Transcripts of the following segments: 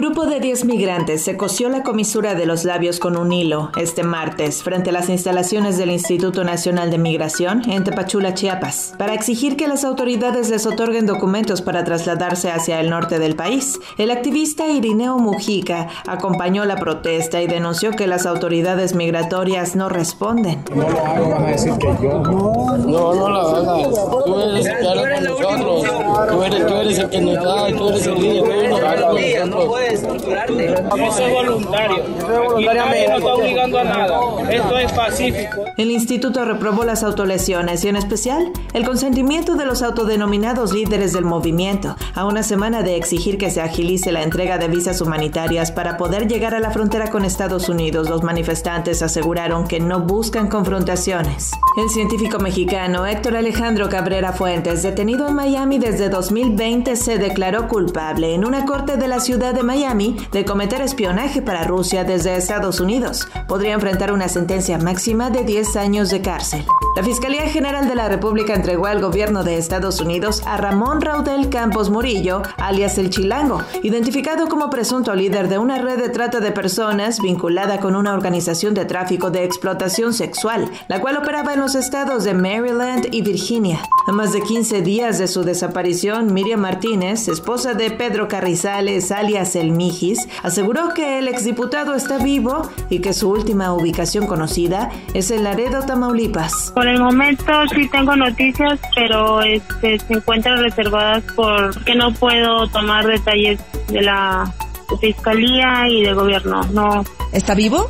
Un grupo de 10 migrantes se cosió la comisura de los labios con un hilo este martes frente a las instalaciones del Instituto Nacional de Migración en Tepachula, Chiapas, para exigir que las autoridades les otorguen documentos para trasladarse hacia el norte del país. El activista Irineo Mujica acompañó la protesta y denunció que las autoridades migratorias no responden. No lo hago, van a decir que yo. No, no, no lo hagas. Tú eres el que habla con nosotros. Tú eres, tú eres el que nos da, tú eres el líder, tú eres el nosotros puedes torturarte. Eso es voluntario. Aquí nadie nos está obligando a nada. Esto es pacífico. El instituto reprobó las autolesiones y en especial el consentimiento de los autodenominados líderes del movimiento a una semana de exigir que se agilice la entrega de visas humanitarias para poder llegar a la frontera con Estados Unidos. Los manifestantes aseguraron que no buscan confrontaciones. El científico mexicano Héctor Alejandro Cabrera Fuentes, detenido en Miami desde 2020, se declaró culpable en una corte de la ciudad de Miami de cometer espionaje para Rusia desde Estados Unidos. Podría enfrentar una sentencia máxima de 10 años de cárcel. La Fiscalía General de la República entregó al gobierno de Estados Unidos a Ramón Raudel Campos Murillo, alias El Chilango, identificado como presunto líder de una red de trata de personas vinculada con una organización de tráfico de explotación sexual, la cual operaba en los estados de Maryland y Virginia. A más de 15 días de su desaparición, Miriam Martínez, esposa de Pedro Carrizales, alias El Mijis, aseguró que el exdiputado está vivo y que su última ubicación conocida es en Laredo, Tamaulipas. Por el momento sí tengo noticias, pero este, se encuentran reservadas porque no puedo tomar detalles de la fiscalía y de gobierno. No. ¿Está vivo?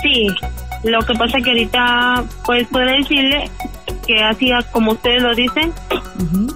Sí. Lo que pasa que ahorita, pues podré decirle que así como ustedes lo dicen,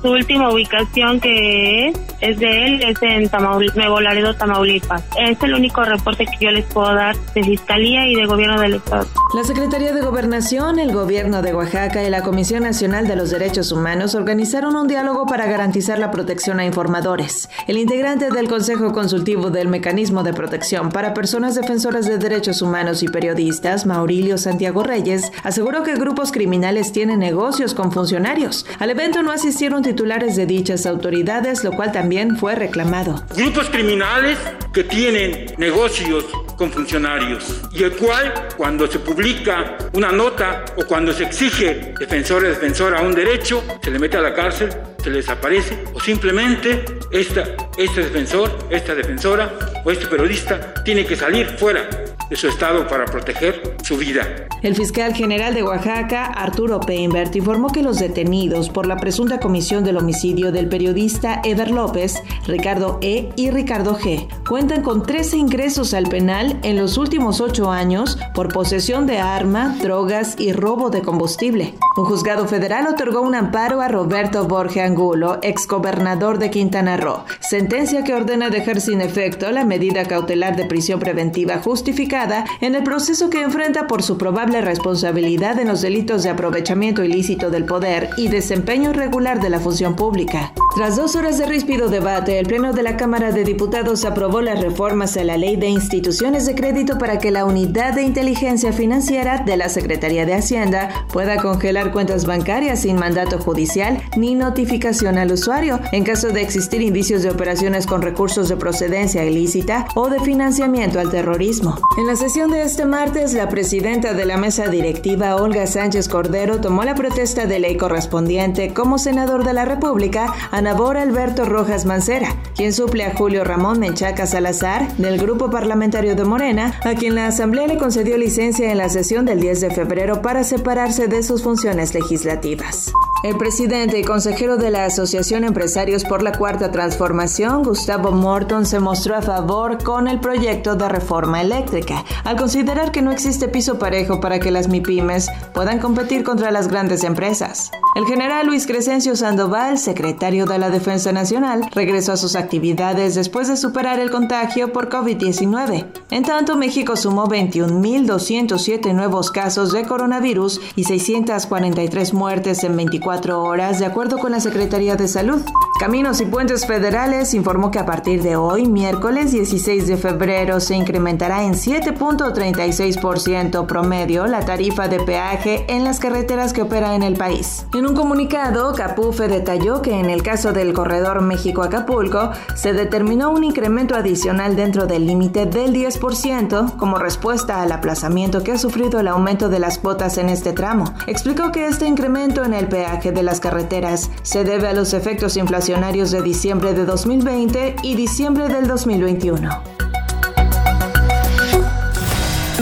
su última ubicación que es, es de él, es en Tamaulipas, Nuevo Laredo, Tamaulipas. Es el único reporte que yo les puedo dar de Fiscalía y de Gobierno del Estado. La Secretaría de Gobernación, el Gobierno de Oaxaca y la Comisión Nacional de los Derechos Humanos organizaron un diálogo para garantizar la protección a informadores. El integrante del Consejo Consultivo del Mecanismo de Protección para Personas Defensoras de Derechos Humanos y Periodistas, Maurilio Santiago Reyes, aseguró que grupos criminales tienen negocios con funcionarios. Al evento no asistieron titulares de dichas autoridades, lo cual también fue reclamado. Grupos criminales que tienen negocios con funcionarios y el cual cuando se publica una nota o cuando se exige defensor o defensora un derecho, se le mete a la cárcel, se le desaparece o simplemente esta, este defensor, esta defensora o este periodista tiene que salir fuera de su estado para proteger su vida. El fiscal general de Oaxaca, Arturo Peinbert, informó que los detenidos por la presunta comisión del homicidio del periodista Ever López, Ricardo E. y Ricardo G. cuentan con 13 ingresos al penal en los últimos ocho años por posesión de arma, drogas y robo de combustible. Un juzgado federal otorgó un amparo a Roberto Borge Angulo, exgobernador de Quintana Roo, sentencia que ordena dejar sin efecto la medida cautelar de prisión preventiva justificada en el proceso que enfrenta por su probable responsabilidad en los delitos de aprovechamiento ilícito del poder y desempeño irregular de la función pública. Tras dos horas de ríspido debate, el Pleno de la Cámara de Diputados aprobó las reformas a la Ley de Instituciones de Crédito para que la Unidad de Inteligencia Financiera de la Secretaría de Hacienda pueda congelar cuentas bancarias sin mandato judicial ni notificación al usuario en caso de existir indicios de operaciones con recursos de procedencia ilícita o de financiamiento al terrorismo. En la sesión de este martes, la presidenta de la mesa directiva, Olga Sánchez Cordero, tomó la protesta de ley correspondiente como senador de la República a Nabor Alberto Rojas Mancera, quien suple a Julio Ramón Menchaca Salazar del Grupo Parlamentario de Morena, a quien la Asamblea le concedió licencia en la sesión del 10 de febrero para separarse de sus funciones legislativas. El presidente y consejero de la Asociación Empresarios por la Cuarta Transformación, Gustavo Morton, se mostró a favor con el proyecto de reforma eléctrica, al considerar que no existe piso parejo para que las MIPIMES puedan competir contra las grandes empresas. El general Luis Crescencio Sandoval, secretario de la Defensa Nacional, regresó a sus actividades después de superar el contagio por COVID-19. En tanto, México sumó 21.207 nuevos casos de coronavirus y 643 muertes en 24 24 horas, de acuerdo con la Secretaría de Salud. Caminos y Puentes Federales informó que a partir de hoy, miércoles 16 de febrero, se incrementará en 7.36% promedio la tarifa de peaje en las carreteras que operan en el país. En un comunicado, Capufe detalló que en el caso del corredor México-Acapulco, se determinó un incremento adicional dentro del límite del 10% como respuesta al aplazamiento que ha sufrido el aumento de las cuotas en este tramo. Explicó que este incremento en el peaje de las carreteras se debe a los efectos de diciembre de 2020 y diciembre del 2021.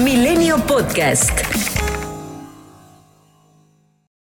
Milenio Podcast.